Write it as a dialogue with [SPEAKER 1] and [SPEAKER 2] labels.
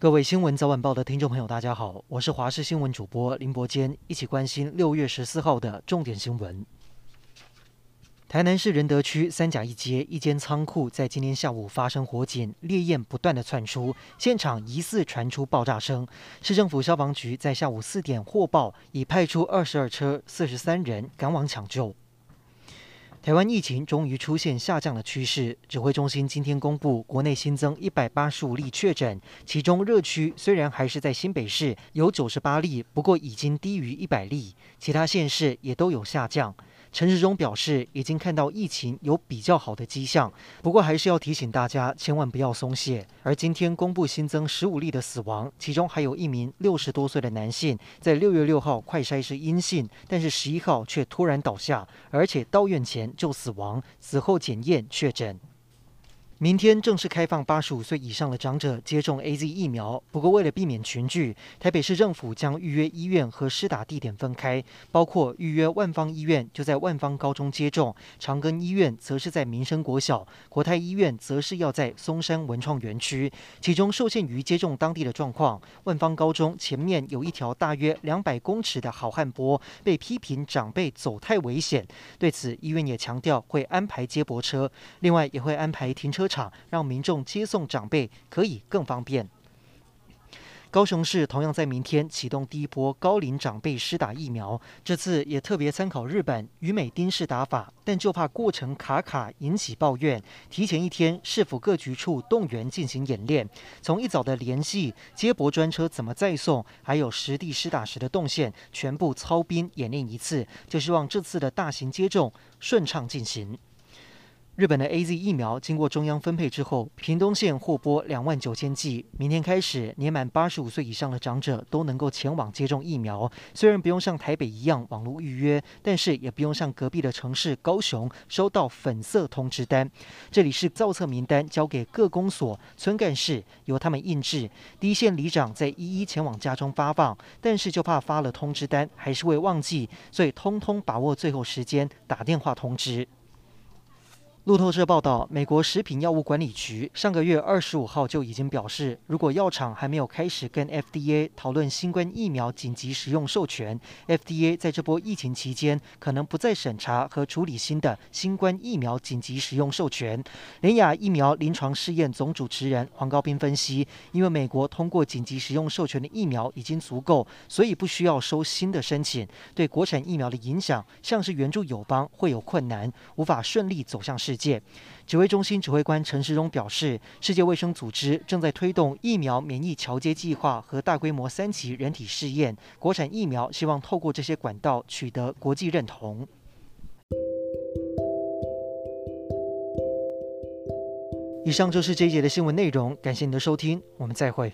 [SPEAKER 1] 各位新闻早晚报的听众朋友，大家好，我是华视新闻主播林伯坚，一起关心六月十四号的重点新闻。台南市仁德区三甲一街一间仓库在今天下午发生火警，烈焰不断的窜出，现场疑似传出爆炸声。市政府消防局在下午四点获报，已派出二十二车、四十三人赶往抢救。台湾疫情终于出现下降的趋势。指挥中心今天公布，国内新增一百八十五例确诊，其中热区虽然还是在新北市有九十八例，不过已经低于一百例，其他县市也都有下降。陈时中表示，已经看到疫情有比较好的迹象，不过还是要提醒大家，千万不要松懈。而今天公布新增十五例的死亡，其中还有一名六十多岁的男性，在六月六号快筛是阴性，但是十一号却突然倒下，而且到院前就死亡，死后检验确诊。明天正式开放八十五岁以上的长者接种 AZ 疫苗，不过为了避免群聚，台北市政府将预约医院和施打地点分开，包括预约万芳医院就在万芳高中接种，长庚医院则是在民生国小，国泰医院则是要在松山文创园区。其中受限于接种当地的状况，万芳高中前面有一条大约两百公尺的好汉坡，被批评长辈走太危险。对此，医院也强调会安排接驳车，另外也会安排停车场让民众接送长辈可以更方便。高雄市同样在明天启动第一波高龄长辈施打疫苗，这次也特别参考日本与美丁式打法，但就怕过程卡卡引起抱怨，提前一天市府各局处动员进行演练，从一早的联系接驳专车怎么再送，还有实地施打时的动线，全部操兵演练一次，就希望这次的大型接种顺畅进行。日本的 AZ 疫苗经过中央分配之后，屏东县获拨两万九千剂。明天开始，年满八十五岁以上的长者都能够前往接种疫苗。虽然不用像台北一样网络预约，但是也不用像隔壁的城市高雄收到粉色通知单。这里是造册名单交给各公所村干事，由他们印制。第一线里长在一一前往家中发放，但是就怕发了通知单还是会忘记，所以通通把握最后时间打电话通知。路透社报道，美国食品药物管理局上个月二十五号就已经表示，如果药厂还没有开始跟 FDA 讨论新冠疫苗紧急使用授权，FDA 在这波疫情期间可能不再审查和处理新的新冠疫苗紧急使用授权。联雅疫苗临床试验总主持人黄高斌分析，因为美国通过紧急使用授权的疫苗已经足够，所以不需要收新的申请。对国产疫苗的影响，像是援助友邦会有困难，无法顺利走向市世界指挥中心指挥官陈时中表示，世界卫生组织正在推动疫苗免疫桥接计划和大规模三期人体试验，国产疫苗希望透过这些管道取得国际认同。以上就是这一节的新闻内容，感谢您的收听，我们再会。